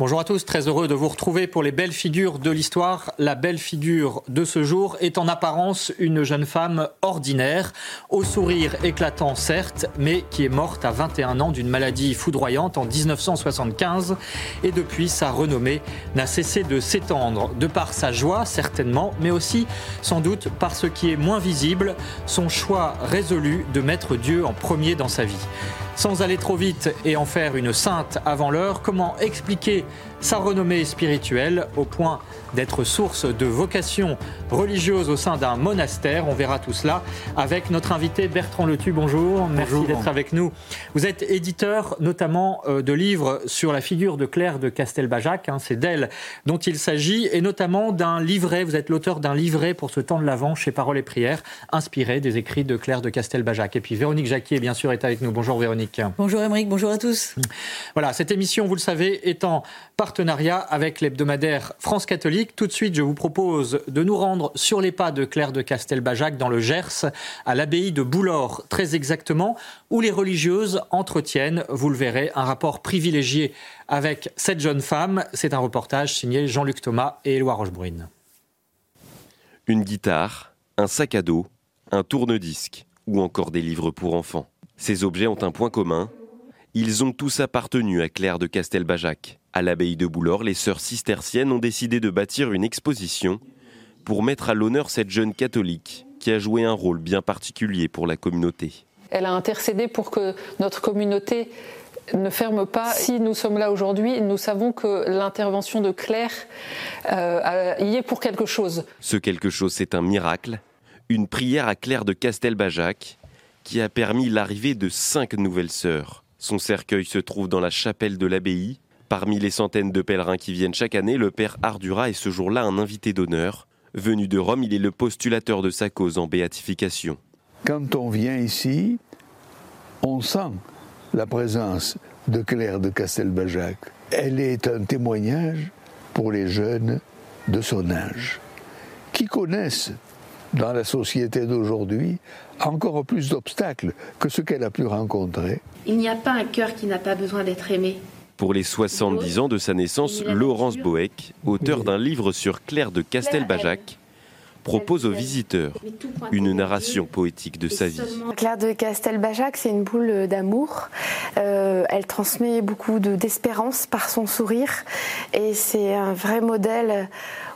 Bonjour à tous, très heureux de vous retrouver pour les belles figures de l'histoire. La belle figure de ce jour est en apparence une jeune femme ordinaire, au sourire éclatant certes, mais qui est morte à 21 ans d'une maladie foudroyante en 1975 et depuis sa renommée n'a cessé de s'étendre, de par sa joie certainement, mais aussi sans doute par ce qui est moins visible, son choix résolu de mettre Dieu en premier dans sa vie. Sans aller trop vite et en faire une sainte avant l'heure, comment expliquer sa renommée spirituelle au point d'être source de vocation religieuse au sein d'un monastère? On verra tout cela avec notre invité Bertrand Letu. Bonjour, merci d'être avec nous. Vous êtes éditeur notamment euh, de livres sur la figure de Claire de Castelbajac, hein, c'est d'elle dont il s'agit, et notamment d'un livret, vous êtes l'auteur d'un livret pour ce temps de l'Avent chez Paroles et Prières, inspiré des écrits de Claire de Castelbajac. Et puis Véronique Jacquier, bien sûr, est avec nous. Bonjour Véronique. Bonjour Émeric, bonjour à tous. Voilà, cette émission, vous le savez, est en partenariat avec l'hebdomadaire France Catholique. Tout de suite, je vous propose de nous rendre sur les pas de Claire de Castelbajac dans le Gers, à l'abbaye de Boulor, très exactement, où les religieuses entretiennent, vous le verrez, un rapport privilégié avec cette jeune femme. C'est un reportage signé Jean-Luc Thomas et Éloi Rochebrune. Une guitare, un sac à dos, un tourne-disque ou encore des livres pour enfants. Ces objets ont un point commun. Ils ont tous appartenu à Claire de Castelbajac. À l'abbaye de Boulor, les sœurs cisterciennes ont décidé de bâtir une exposition pour mettre à l'honneur cette jeune catholique qui a joué un rôle bien particulier pour la communauté. Elle a intercédé pour que notre communauté ne ferme pas. Si nous sommes là aujourd'hui, nous savons que l'intervention de Claire euh, y est pour quelque chose. Ce quelque chose, c'est un miracle, une prière à Claire de Castelbajac qui a permis l'arrivée de cinq nouvelles sœurs. Son cercueil se trouve dans la chapelle de l'abbaye Parmi les centaines de pèlerins qui viennent chaque année, le père Ardura est ce jour-là un invité d'honneur. Venu de Rome, il est le postulateur de sa cause en béatification. Quand on vient ici, on sent la présence de Claire de Castelbajac. Elle est un témoignage pour les jeunes de son âge, qui connaissent dans la société d'aujourd'hui encore plus d'obstacles que ce qu'elle a pu rencontrer. Il n'y a pas un cœur qui n'a pas besoin d'être aimé. Pour les 70 ans de sa naissance, Laurence Boeck, auteur d'un livre sur Claire de Castelbajac, propose aux visiteurs une narration poétique de sa vie. Claire de Castelbajac, c'est une boule d'amour. Euh, elle transmet beaucoup d'espérance par son sourire et c'est un vrai modèle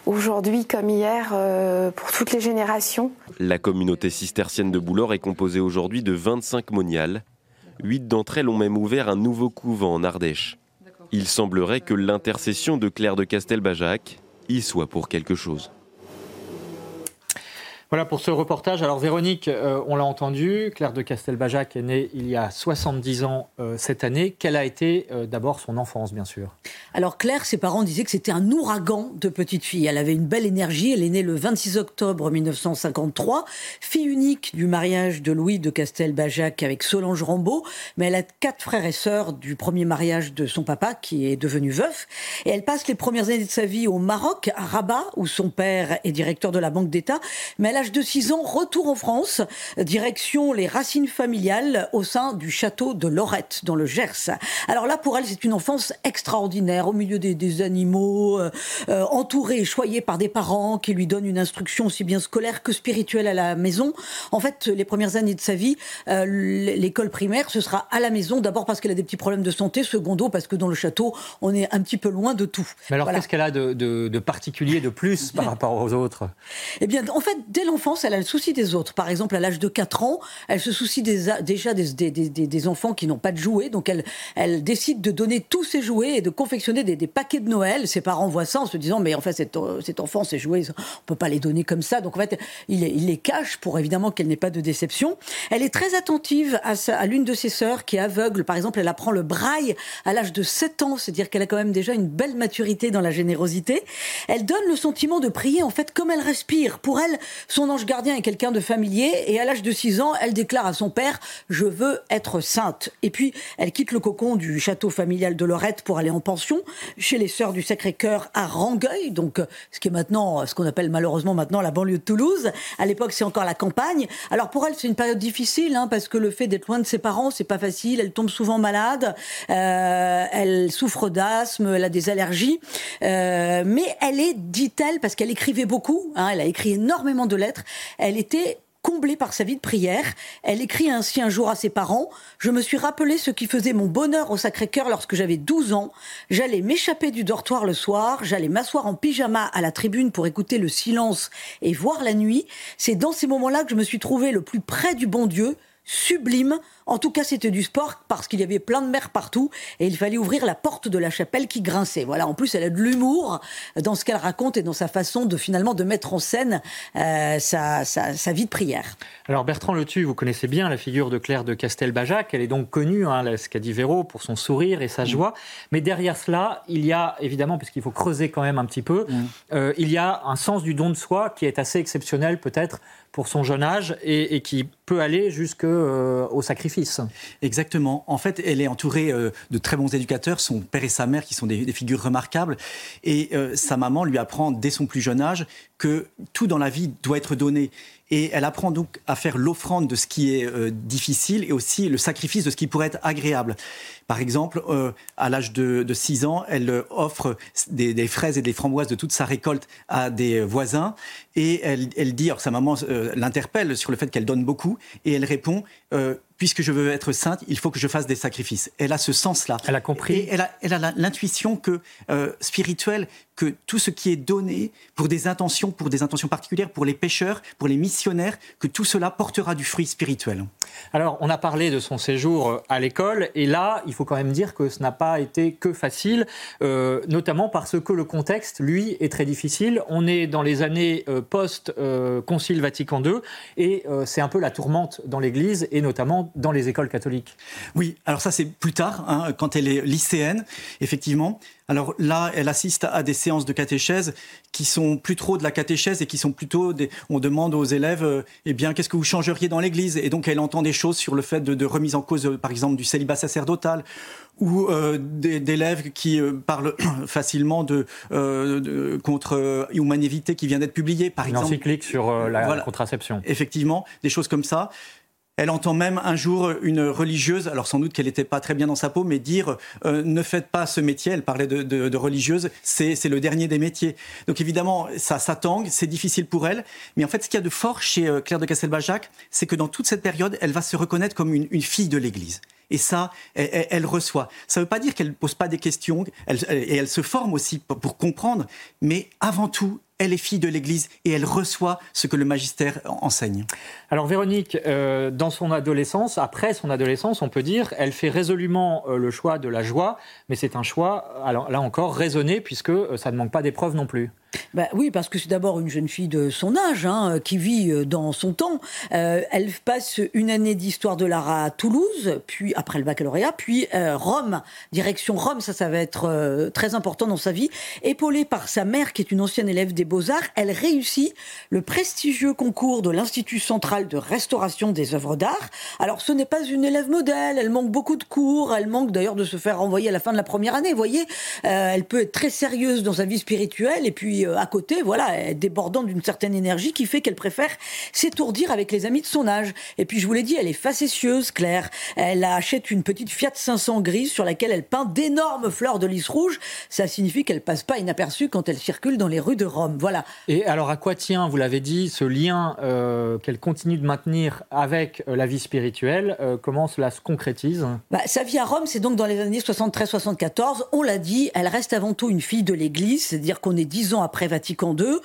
aujourd'hui comme hier euh, pour toutes les générations. La communauté cistercienne de Boulor est composée aujourd'hui de 25 moniales. Huit d'entre elles ont même ouvert un nouveau couvent en Ardèche. Il semblerait que l'intercession de Claire de Castelbajac y soit pour quelque chose. Voilà pour ce reportage. Alors Véronique, euh, on l'a entendu, Claire de Castelbajac est née il y a 70 ans euh, cette année. Quelle a été euh, d'abord son enfance, bien sûr? Alors Claire, ses parents disaient que c'était un ouragan de petite fille. Elle avait une belle énergie. Elle est née le 26 octobre 1953, fille unique du mariage de Louis de Castelbajac avec Solange Rambaud. Mais elle a quatre frères et sœurs du premier mariage de son papa, qui est devenu veuf. Et elle passe les premières années de sa vie au Maroc, à Rabat, où son père est directeur de la Banque d'État. Mais elle a l'âge de 6 ans, retour en France, direction les racines familiales au sein du château de Lorette, dans le Gers. Alors là, pour elle, c'est une enfance extraordinaire, au milieu des, animaux, euh, euh, entourée et choyée par des parents qui lui donnent une instruction aussi bien scolaire que spirituelle à la maison. En fait, les premières années de sa vie, euh, l'école primaire, ce sera à la maison, d'abord parce qu'elle a des petits problèmes de santé, secondo parce que dans le château, on est un petit peu loin de tout. Mais alors, qu'est-ce qu'elle a de, de, particulier, de plus par rapport aux autres? Eh bien, en fait, dès l'enfance, elle a le souci des autres? Par exemple, à l'âge de 4 ans, elle se soucie déjà des, enfants qui n'ont pas de jouets, donc elle, décide de donner tous ses jouets et de confectionner des, paquets de Noël. Ses parents voient ça en se disant, mais en fait, cet, cet enfant, ses jouets, on peut pas les donner comme ça. Donc en fait, il, il les cache pour évidemment qu'elle n'ait pas de déception. Elle est très attentive à, à l'une de ses sœurs qui est aveugle. Par exemple, elle apprend le braille à l'âge de 7 ans, c'est-à-dire qu'elle a quand même déjà une belle maturité dans la générosité. Elle donne le sentiment de prier en fait comme elle respire. Pour elle, son ange gardien est quelqu'un de familier et à l'âge de 6 ans, elle déclare à son père "Je veux être sainte". Et puis, elle quitte le cocon du château familial de Lorette pour aller en pension chez les sœurs du Sacré-Cœur à Rangueil, donc ce qui est maintenant ce qu'on appelle malheureusement maintenant la banlieue de Toulouse. À l'époque, c'est encore la campagne. Alors pour elle, c'est une période difficile hein, parce que le fait d'être loin de ses parents, c'est pas facile. Elle tombe souvent malade, euh, elle souffre d'asthme, elle a des allergies, euh, mais elle est, dit-elle, parce qu'elle écrivait beaucoup. Hein, elle a écrit énormément de Elle était comblée par sa vie de prière. Elle écrit ainsi un jour à ses parents Je me suis rappelé ce qui faisait mon bonheur au Sacré-Cœur lorsque j'avais 12 ans. J'allais m'échapper du dortoir le soir, j'allais m'asseoir en pyjama à la tribune pour écouter le silence et voir la nuit. C'est dans ces moments-là que je me suis trouvé le plus près du bon Dieu, sublime, en tout cas, c'était du sport parce qu'il y avait plein de mer partout et il fallait ouvrir la porte de la chapelle qui grinçait. Voilà. En plus, elle a de l'humour dans ce qu'elle raconte et dans sa façon de finalement de mettre en scène euh, sa, sa, vie de prière. Alors Bertrand Letu, vous connaissez bien la figure de Claire de Castelbajac. Elle est donc connue, hein, ce qu'a dit Véro, pour son sourire et sa joie. Mais derrière cela, il y a évidemment, puisqu'il faut creuser quand même un petit peu, euh, il y a un sens du don de soi qui est assez exceptionnel peut-être pour son jeune âge et, qui peut aller jusqu'au euh, sacrifice Exactement. En fait, elle est entourée euh, de très bons éducateurs, son père et sa mère qui sont des, figures remarquables. Et euh, sa maman lui apprend dès son plus jeune âge que tout dans la vie doit être donné. Et elle apprend donc à faire l'offrande de ce qui est euh, difficile et aussi le sacrifice de ce qui pourrait être agréable. Par exemple, euh, à l'âge de, 6 ans, elle euh, offre des, fraises et des framboises de toute sa récolte à des voisins. Et elle, elle dit, alors sa maman l'interpelle sur le fait qu'elle donne beaucoup, et elle répond, puisque je veux être sainte, il faut que je fasse des sacrifices. Elle a ce sens-là. Elle a compris. Et elle a, elle a l'intuition que spirituelle que tout ce qui est donné pour des intentions, pour des intentions particulières, pour les pêcheurs, pour les missionnaires, que tout cela portera du fruit spirituel. Alors, on a parlé de son séjour euh, à l'école, et là, il faut quand même dire que ce n'a pas été que facile, euh, notamment parce que le contexte, lui, est très difficile. On est dans les années euh, post-Concile Vatican II, et c'est un peu la tourmente dans l'Église, et notamment dans les écoles catholiques. Oui, alors ça c'est plus tard, hein, quand elle est lycéenne, effectivement. Alors là, elle assiste à des séances de catéchèse qui sont plus trop de la catéchèse et qui sont plutôt des... On demande aux élèves, euh, eh bien, qu'est-ce que vous changeriez dans l'Église? Et donc, elle entend des choses sur le fait de, remise en cause, euh, par exemple, du célibat sacerdotal ou euh, d'élèves qui parlent facilement de, contre humanité qui vient d'être publiée, par Une exemple. encyclique sur la contraception. Effectivement, des choses comme ça. Elle entend même un jour une religieuse, alors sans doute qu'elle n'était pas très bien dans sa peau, mais dire euh, ne faites pas ce métier. Elle parlait de, de, religieuse, c'est le dernier des métiers. Donc évidemment, ça s'attangue, c'est difficile pour elle. Mais en fait, ce qu'il y a de fort chez euh, Claire de Castelbajac, c'est que dans toute cette période, elle va se reconnaître comme une, fille de l'Église. Et ça, elle, reçoit. Ça ne veut pas dire qu'elle ne pose pas des questions, et elle se forme aussi pour comprendre, mais avant tout, elle est fille de l'Église et elle reçoit ce que le magistère enseigne. Alors Véronique, euh, dans son adolescence, après son adolescence, on peut dire, elle fait résolument euh, le choix de la joie, mais c'est un choix, alors là encore, raisonné, puisque euh, ça ne manque pas d'épreuves non plus. Bah oui, parce que c'est d'abord une jeune fille de son âge, hein, qui vit euh, dans son temps. Euh, elle passe une année d'histoire de l'art à Toulouse, puis après le baccalauréat, puis euh, Rome, direction Rome, ça, ça va être très important dans sa vie. Épaulée par sa mère, qui est une ancienne élève des Beaux-Arts, elle réussit le prestigieux concours de l'Institut central de restauration des œuvres d'art. Alors, ce n'est pas une élève modèle, elle manque beaucoup de cours, elle manque d'ailleurs de se faire renvoyer à la fin de la première année, vous voyez. elle peut être très sérieuse dans sa vie spirituelle, et puis puis à côté, voilà, débordant d'une certaine énergie qui fait qu'elle préfère s'étourdir avec les amis de son âge. Et puis je vous l'ai dit, elle est facétieuse, Claire. Elle achète une petite Fiat 500 grise sur laquelle elle peint d'énormes fleurs de lys rouge. Ça signifie qu'elle passe pas inaperçue quand elle circule dans les rues de Rome. Voilà. Et alors à quoi tient, vous l'avez dit, ce lien euh, qu'elle continue de maintenir avec euh, la vie spirituelle euh, Comment cela se concrétise? Bah, Sa vie à Rome, c'est donc dans les années 73-74. On l'a dit, elle reste avant tout une fille de l'Église, c'est-à-dire qu'on est dix ans après Vatican II.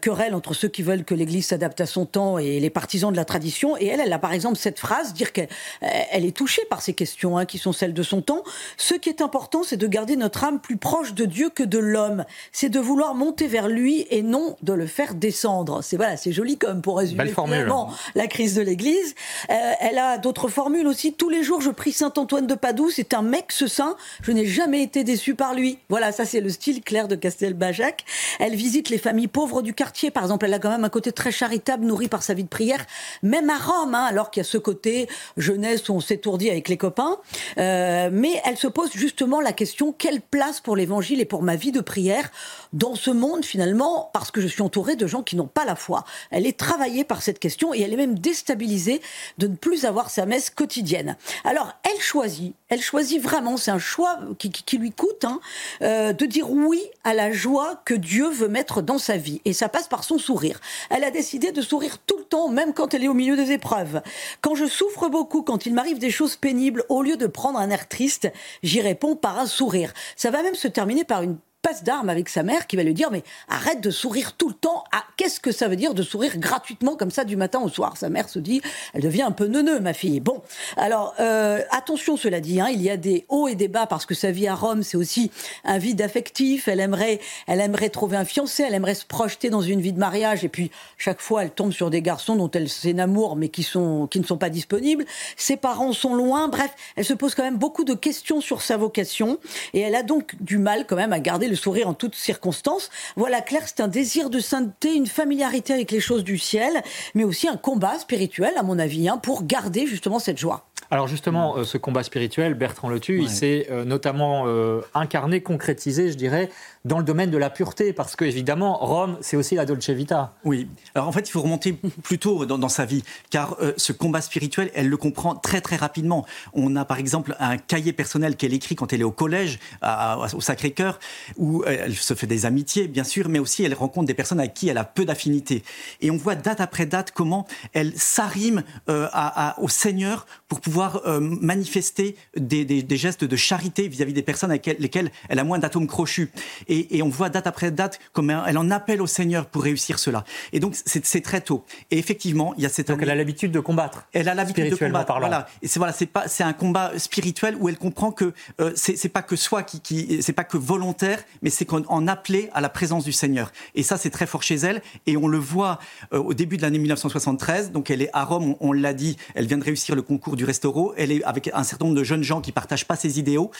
querelle entre ceux qui veulent que l'Église s'adapte à son temps et les partisans de la tradition. Et elle, elle a par exemple cette phrase, dire qu'elle elle est touchée par ces questions hein, qui sont celles de son temps. Ce qui est important, c'est de garder notre âme plus proche de Dieu que de l'homme. C'est de vouloir monter vers lui et non de le faire descendre. C'est voilà, c'est joli comme pour résumer finalement la crise de l'Église. Euh, elle a d'autres formules aussi. Tous les jours, je prie Saint Antoine de Padoue. C'est un mec ce saint. Je n'ai jamais été déçu par lui. Voilà, ça c'est le style clair de Castelbajac. Elle visite les familles pauvres du quartier. Par exemple, elle a quand même un côté très charitable, nourri par sa vie de prière, même à Rome, hein, alors qu'il y a ce côté jeunesse où on s'étourdit avec les copains. Euh, mais elle se pose justement la question quelle place pour l'Évangile et pour ma vie de prière dans ce monde finalement, parce que je suis entourée de gens qui n'ont pas la foi. Elle est travaillée par cette question et elle est même déstabilisée de ne plus avoir sa messe quotidienne. Alors, elle choisit, elle choisit vraiment, c'est un choix qui, lui coûte, hein, euh, de dire oui à la joie que Dieu veut mettre dans sa vie. Et ça passe par son sourire. Elle a décidé de sourire tout le temps, même quand elle est au milieu des épreuves. Quand je souffre beaucoup, quand il m'arrive des choses pénibles, au lieu de prendre un air triste, j'y réponds par un sourire. Ça va même se terminer par une passe d'armes avec sa mère qui va lui dire mais arrête de sourire tout le temps. Ah, qu'est-ce que ça veut dire de sourire gratuitement comme ça du matin au soir? Sa mère se dit, elle devient un peu neuneux, ma fille. Bon, alors euh, attention, cela dit, hein, il y a des hauts et des bas parce que sa vie à Rome, c'est aussi un vide affectif. Elle aimerait, elle aimerait trouver un fiancé, elle aimerait se projeter dans une vie de mariage et puis chaque fois elle tombe sur des garçons dont elle s'enamoure mais qui sont, qui ne sont pas disponibles. Ses parents sont loin. Bref, elle se pose quand même beaucoup de questions sur sa vocation et elle a donc du mal quand même à garder le sourire en toutes circonstances. Voilà, Claire, c'est un désir de sainteté, une familiarité avec les choses du ciel, mais aussi un combat spirituel, à mon avis, hein, pour garder justement cette joie. Alors justement, euh, ce combat spirituel, Bertrand Letu, il s'est euh, notamment euh, incarné, concrétisé, je dirais, dans le domaine de la pureté, parce que évidemment, Rome, c'est aussi la Dolce Vita. Oui. Alors en fait, il faut remonter plus tôt dans, sa vie, car ce combat spirituel, elle le comprend très très rapidement. On a par exemple un cahier personnel qu'elle écrit quand elle est au collège, au Sacré-Cœur, où elle se fait des amitiés, bien sûr, mais aussi elle rencontre des personnes avec qui elle a peu d'affinité. Et on voit date après date comment elle s'arrime au Seigneur pour pouvoir euh, manifester des, gestes de charité vis-à-vis des personnes avec lesquelles elle a moins d'atomes crochus. Et, on voit date après date comment elle en appelle au Seigneur pour réussir cela. Et donc c'est très tôt. Et effectivement, il y a cette. Donc elle a l'habitude de combattre. Elle a l'habitude de combattre. Voilà. Et c'est voilà, c'est pas, c'est un combat spirituel où elle comprend que euh, c'est pas que soi qui, qui c'est pas que volontaire, mais c'est qu'on appelé à la présence du Seigneur. Et ça, c'est très fort chez elle. Et on le voit euh, au début de l'année 1973. Donc elle est à Rome, on, on l'a dit. Elle vient de réussir le concours du restaurant elle est avec un certain nombre de jeunes gens qui partagent pas ses idéaux.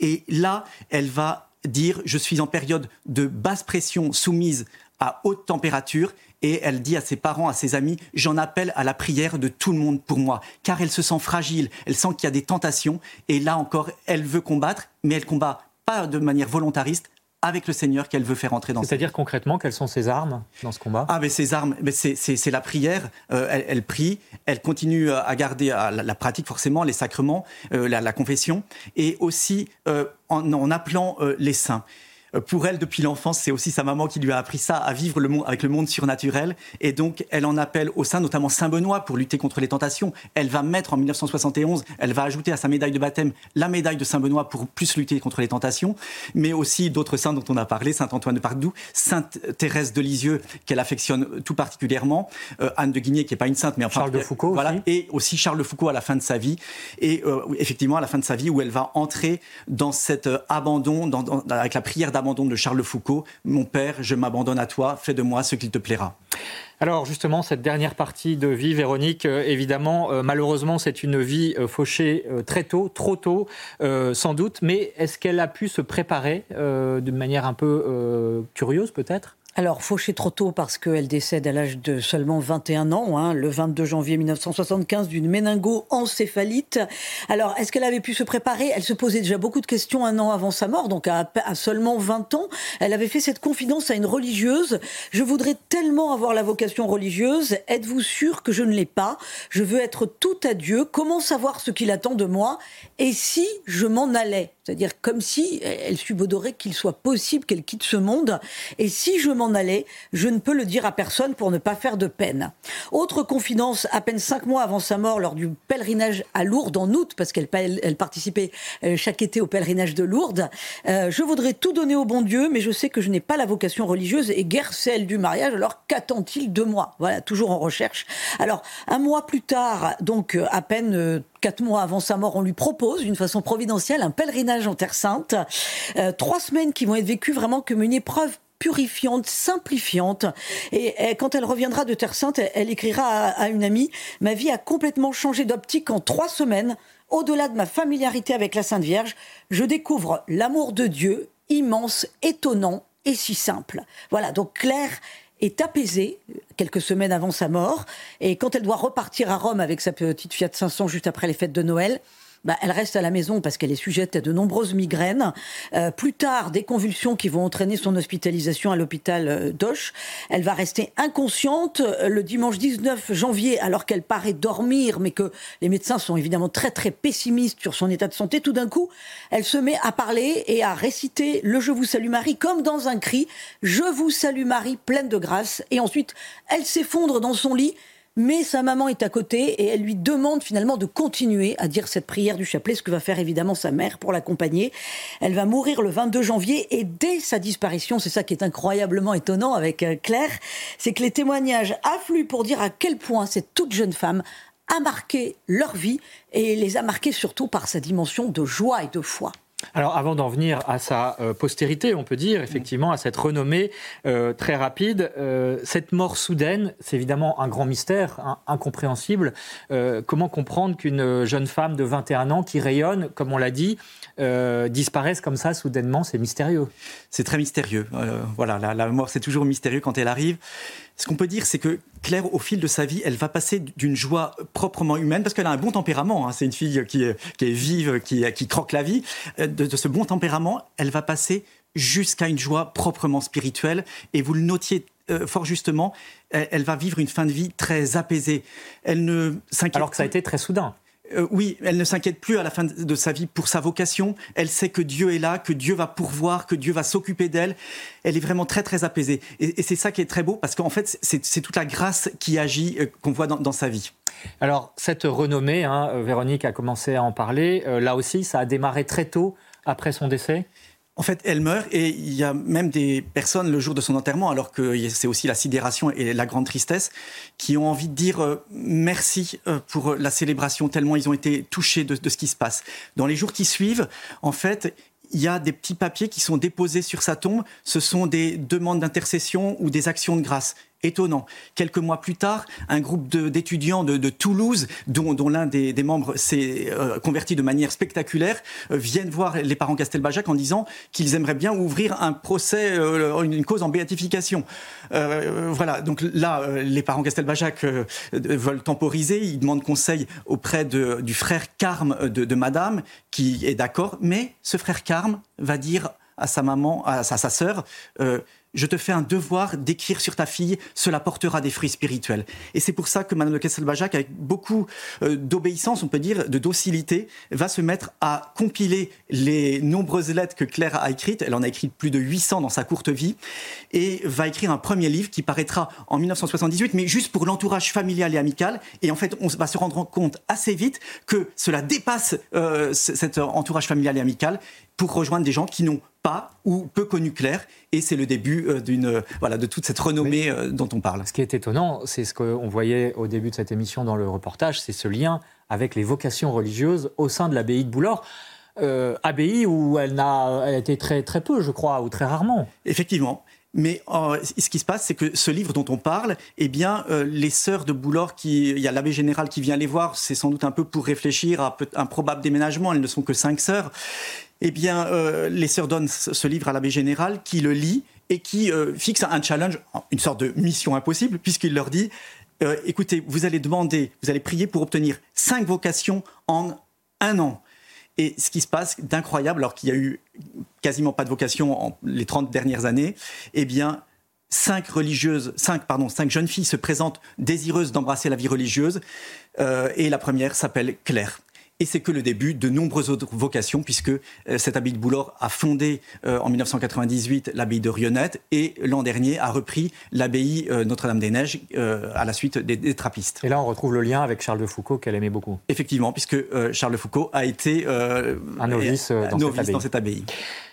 Et là, elle va dire je suis en période de basse pression soumise à haute température. Et elle dit à ses parents, à ses amis, j'en appelle à la prière de tout le monde pour moi, car elle se sent fragile, elle sent qu'il y a des tentations, et là encore, elle veut combattre, mais elle combat pas de manière volontariste, avec le Seigneur qu'elle veut faire entrer dans C'est-à-dire concrètement, quelles sont ses armes dans ce combat? Ah, mais ses armes, mais c'est la prière. Euh, elle, prie, elle continue à garder la, pratique forcément, les sacrements, euh, la, confession, et aussi euh, en, appelant les saints. Euh, pour elle, depuis l'enfance, c'est aussi sa maman qui lui a appris ça, à vivre le monde, avec le monde surnaturel. Et donc, elle en appelle au sein, notamment Saint Benoît, pour lutter contre les tentations. Elle va mettre en 1971, elle va ajouter à sa médaille de baptême la médaille de Saint Benoît pour plus lutter contre les tentations, mais aussi d'autres saints dont on a parlé, Saint Antoine de Padoue, Sainte Thérèse de Lisieux, qu'elle affectionne tout particulièrement, euh, Anne de Guigné, qui n'est pas une sainte, mais enfin. Charles de Foucault. Voilà, aussi. et aussi Charles de Foucault à la fin de sa vie. Et euh, effectivement, à la fin de sa vie, où elle va entrer dans cet abandon, avec la prière d'abandon de Charles Foucault. Mon père, je m'abandonne à toi, fais de moi ce qu'il te plaira. Alors justement, cette dernière partie de vie, Véronique, euh, évidemment, euh, malheureusement, c'est une vie euh, fauchée très tôt, trop tôt, sans doute, mais est-ce qu'elle a pu se préparer d'une manière un peu curieuse peut-être? Alors, fauchée trop tôt parce qu'elle décède à l'âge de seulement 21 ans, hein, le 22 janvier 1975, d'une méningo-encéphalite. Alors, est-ce qu'elle avait pu se préparer? Elle se posait déjà beaucoup de questions un an avant sa mort, donc à, seulement 20 ans. Elle avait fait cette confidence à une religieuse. Je voudrais tellement avoir la vocation religieuse. Êtes-vous sûr que je ne l'ai pas? Je veux être tout à Dieu. Comment savoir ce qu'il attend de moi? Et si je m'en allais? C'est-à-dire comme si elle subodorait qu'il soit possible qu'elle quitte ce monde. Et si je m'en allais, je ne peux le dire à personne pour ne pas faire de peine. Autre confidence, à peine cinq mois avant sa mort, lors du pèlerinage à Lourdes en août, parce qu'elle elle participait euh, chaque été au pèlerinage de Lourdes. Euh, je voudrais tout donner au bon Dieu, mais je sais que je n'ai pas la vocation religieuse et guère celle du mariage. Alors qu'attend-il de moi? Voilà, toujours en recherche. Alors un mois plus tard, donc euh, à peine quatre mois avant sa mort, on lui propose, d'une façon providentielle, un pèlerinage en Terre Sainte. Trois semaines qui vont être vécues vraiment comme une épreuve purifiante, simplifiante. Et, quand elle reviendra de Terre Sainte, elle, écrira à, une amie Ma vie a complètement changé d'optique en trois semaines. Au-delà de ma familiarité avec la Sainte Vierge, je découvre l'amour de Dieu, immense, étonnant et si simple. Voilà, donc Claire est apaisée quelques semaines avant sa mort. Et quand elle doit repartir à Rome avec sa petite Fiat 500 juste après les fêtes de Noël, bah, elle reste à la maison parce qu'elle est sujette à de nombreuses migraines. Euh, plus tard, des convulsions qui vont entraîner son hospitalisation à l'hôpital euh, d'Auch. Elle va rester inconsciente euh, le dimanche 19 janvier, alors qu'elle paraît dormir, mais que les médecins sont évidemment très très pessimistes sur son état de santé. Tout d'un coup, elle se met à parler et à réciter le Je vous salue Marie comme dans un cri. Je vous salue Marie, pleine de grâce. Et ensuite, elle s'effondre dans son lit mais sa maman est à côté et elle lui demande finalement de continuer à dire cette prière du chapelet, ce que va faire évidemment sa mère pour l'accompagner. Elle va mourir le 22 janvier et dès sa disparition, c'est ça qui est incroyablement étonnant avec euh, Claire, c'est que les témoignages affluent pour dire à quel point cette toute jeune femme a marqué leur vie et les a marqués surtout par sa dimension de joie et de foi. Alors avant d'en venir à sa euh, postérité, on peut dire effectivement à cette renommée euh, très rapide, euh, cette mort soudaine, c'est évidemment un grand mystère, incompréhensible. comment comprendre qu'une jeune femme de 21 ans qui rayonne, comme on l'a dit, disparaisse comme ça soudainement? C'est mystérieux. C'est très mystérieux. voilà, la mort c'est toujours mystérieux quand elle arrive. Ce qu'on peut dire, c'est que Claire, au fil de sa vie, elle va passer d'une joie proprement humaine, parce qu'elle a un bon tempérament, hein. c'est une fille qui est, vive, qui, croque la vie, euh, de, ce bon tempérament, elle va passer jusqu'à une joie proprement spirituelle, et vous le notiez euh, fort justement, elle, va vivre une fin de vie très apaisée. Elle ne Alors que ça a été très soudain. Euh, oui, elle ne s'inquiète plus à la fin de sa vie pour sa vocation. Elle sait que Dieu est là, que Dieu va pourvoir, que Dieu va s'occuper d'elle. Elle est vraiment très très apaisée. Et, c'est ça qui est très beau parce qu'en fait, c'est toute la grâce qui agit, euh, qu'on voit dans, sa vie. Alors, cette renommée, hein, euh, Véronique a commencé à en parler, là aussi, ça a démarré très tôt après son décès? En fait, elle meurt et il y a même des personnes le jour de son enterrement, alors que c'est aussi la sidération et la grande tristesse, qui ont envie de dire euh, merci euh, pour la célébration, tellement ils ont été touchés de, de ce qui se passe. Dans les jours qui suivent, en fait, il y a des petits papiers qui sont déposés sur sa tombe. Ce sont des demandes d'intercession ou des actions de grâce étonnant. Quelques mois plus tard, un groupe d'étudiants de, Toulouse, dont, l'un des, membres s'est euh, converti de manière spectaculaire, euh, viennent voir les parents Castelbajac en disant qu'ils aimeraient bien ouvrir un procès, euh, une cause en béatification. voilà, donc là, les parents Castelbajac veulent temporiser, ils demandent conseil auprès du frère Carme de, Madame, qui est d'accord, mais ce frère Carme va dire à sa maman, à sa, je te fais un devoir d'écrire sur ta fille, cela portera des fruits spirituels. Et c'est pour ça que Madame de Castelbajac, avec beaucoup euh, d'obéissance, on peut dire, de docilité, va se mettre à compiler les nombreuses lettres que Claire a écrites. Elle en a écrit plus de 800 dans sa courte vie et va écrire un premier livre qui paraîtra en 1978, mais juste pour l'entourage familial et amical. Et en fait, on va se rendre compte assez vite que cela dépasse euh, cet entourage familial et amical pour rejoindre des gens qui n'ont pas ou peu connu Claire. Et c'est le début euh, d'une voilà de toute cette renommée euh, dont on parle. Ce qui est étonnant, c'est ce qu'on voyait au début de cette émission dans le reportage, c'est ce lien avec les vocations religieuses au sein de l'abbaye de Boulor. Euh, abbaye où elle n'a elle a été très très peu, je crois, ou très rarement. Effectivement. Mais ce qui se passe, c'est que ce livre dont on parle, eh bien, les sœurs de Boulor, qui, il y a l'abbé général qui vient les voir, c'est sans doute un peu pour réfléchir à un probable déménagement. Elles ne sont que cinq sœurs eh bien, euh, les sœurs donnent ce livre à l'abbé général qui le lit et qui fixe un challenge, une sorte de mission impossible, puisqu'il leur dit écoutez, vous allez demander, vous allez prier pour obtenir cinq vocations en un an. Et ce qui se passe d'incroyable, alors qu'il y a eu quasiment pas de vocation en les 30 dernières années, eh bien, cinq religieuses, cinq, jeunes filles se présentent désireuses d'embrasser la vie religieuse. Euh, et la première s'appelle Claire. Et c'est que le début de nombreuses autres vocations, puisque euh, cette abbaye de Boulor a fondé euh, en 1998 l'abbaye de Rionette et l'an dernier a repris l'abbaye Notre-Dame-des-Neiges à la suite des, trappistes. Et là, on retrouve le lien avec Charles de Foucault qu'elle aimait beaucoup. Effectivement, puisque Charles de Foucault a été un novice, Dans cette abbaye.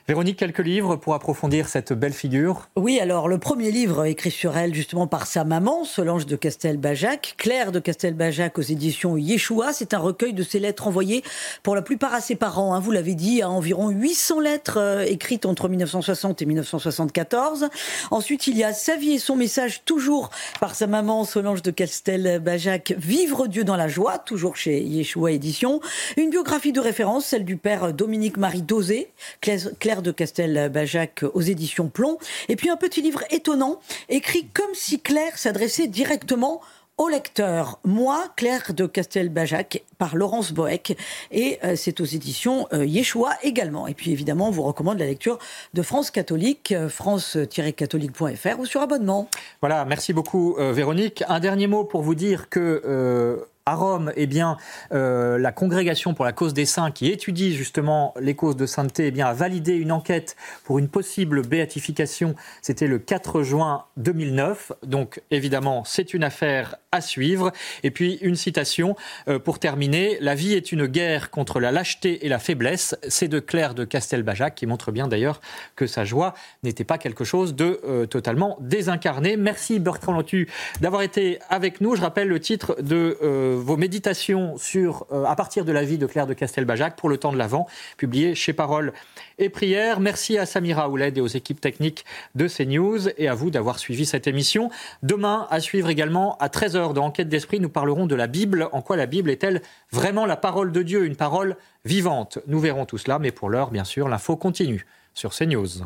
Véronique, quelques livres pour approfondir cette belle figure Oui, alors le premier livre écrit sur elle justement par sa maman, Solange de Castelbajac, Claire de Castelbajac aux éditions Yeshua. C'est un recueil de ses lettres envoyées pour la plupart à ses parents. Hein, vous l'avez dit, à environ 800 lettres euh, écrites entre 1960 et 1974. Ensuite, il y a Sa vie et son message, toujours par sa maman, Solange de Castelbajac, Vivre Dieu dans la joie, toujours chez Yeshua Éditions. Une biographie de référence, celle du père Dominique-Marie Dosé, Claire de Castel-Bajac aux éditions Plomb. Et puis un petit livre étonnant, écrit comme si Claire s'adressait directement au lecteur. Moi, Claire de Castel-Bajac, par Laurence Boeck. Et euh, c'est aux éditions euh, Yeshua également. Et puis évidemment, on vous recommande la lecture de France Catholique, euh, france-catholique.fr ou sur abonnement. Voilà, merci beaucoup Véronique. Un dernier mot pour vous dire que à Rome, eh bien, euh, la congrégation pour la cause des saints, qui étudie justement les causes de sainteté, eh a validé une enquête pour une possible béatification. C'était le 4 juin 2009. Donc, évidemment, c'est une affaire à suivre. Et puis, une citation euh, pour terminer. La vie est une guerre contre la lâcheté et la faiblesse. C'est de Claire de Castelbajac, qui montre bien d'ailleurs que sa joie n'était pas quelque chose de euh, totalement désincarné. Merci Bertrand Lantu d'avoir été avec nous. Je rappelle le titre de vos méditations sur, euh, à partir de la vie de Claire de Castelbajac pour le temps de l'Avent, publié chez Parole et Prière. Merci à Samira Ouled et aux équipes techniques de CNews et à vous d'avoir suivi cette émission. Demain, à suivre également à 13h dans Enquête d'Esprit, nous parlerons de la Bible. En quoi la Bible est-elle vraiment la parole de Dieu, une parole vivante? Nous verrons tout cela, mais pour l'heure, bien sûr, l'info continue sur CNews.